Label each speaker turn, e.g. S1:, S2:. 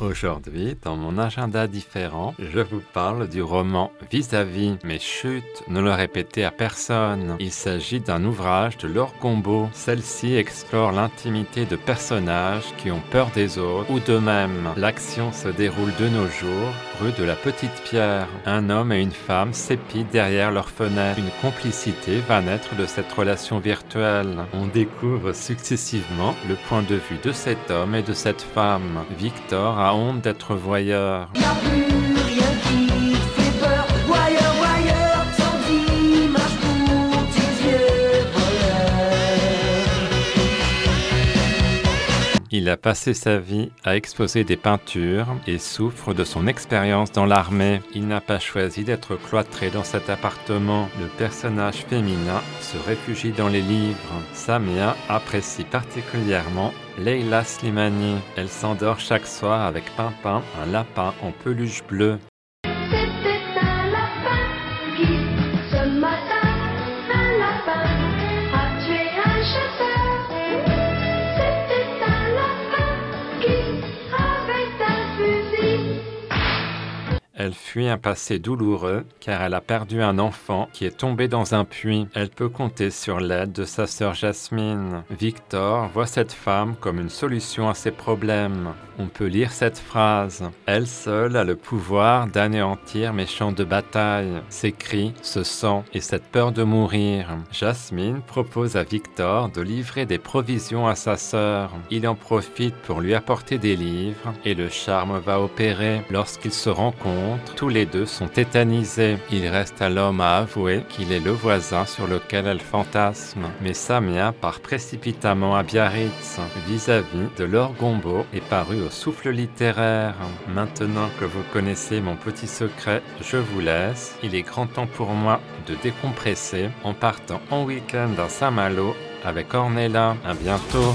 S1: Aujourd'hui, dans mon agenda différent, je vous parle du roman Vis-à-vis. Mais chut, ne le répétez à personne. Il s'agit d'un ouvrage de Laure Gombeau. Celle-ci explore l'intimité de personnages qui ont peur des autres ou d'eux-mêmes. L'action se déroule de nos jours, rue de la Petite Pierre. Un homme et une femme s'épient derrière leur fenêtre. Une complicité va naître de cette relation virtuelle. On découvre successivement le point de vue de cet homme et de cette femme. Victor a honte d'être voyeur. Il a passé sa vie à exposer des peintures et souffre de son expérience dans l'armée. Il n'a pas choisi d'être cloîtré dans cet appartement. Le personnage féminin se réfugie dans les livres. Samia apprécie particulièrement Leila Slimani. Elle s'endort chaque soir avec Pimpin, un lapin en peluche bleue. 12 fuit un passé douloureux car elle a perdu un enfant qui est tombé dans un puits. Elle peut compter sur l'aide de sa sœur Jasmine. Victor voit cette femme comme une solution à ses problèmes. On peut lire cette phrase. Elle seule a le pouvoir d'anéantir mes champs de bataille. Ses cris, ce sang et cette peur de mourir. Jasmine propose à Victor de livrer des provisions à sa sœur. Il en profite pour lui apporter des livres et le charme va opérer. Lorsqu'ils se rencontrent, tous les deux sont tétanisés. Il reste à l'homme à avouer qu'il est le voisin sur lequel elle fantasme. Mais Samia part précipitamment à Biarritz. Vis-à-vis de Laure Gombeau est paru au souffle littéraire. Maintenant que vous connaissez mon petit secret, je vous laisse. Il est grand temps pour moi de décompresser en partant en week-end à Saint-Malo avec Ornella. À bientôt.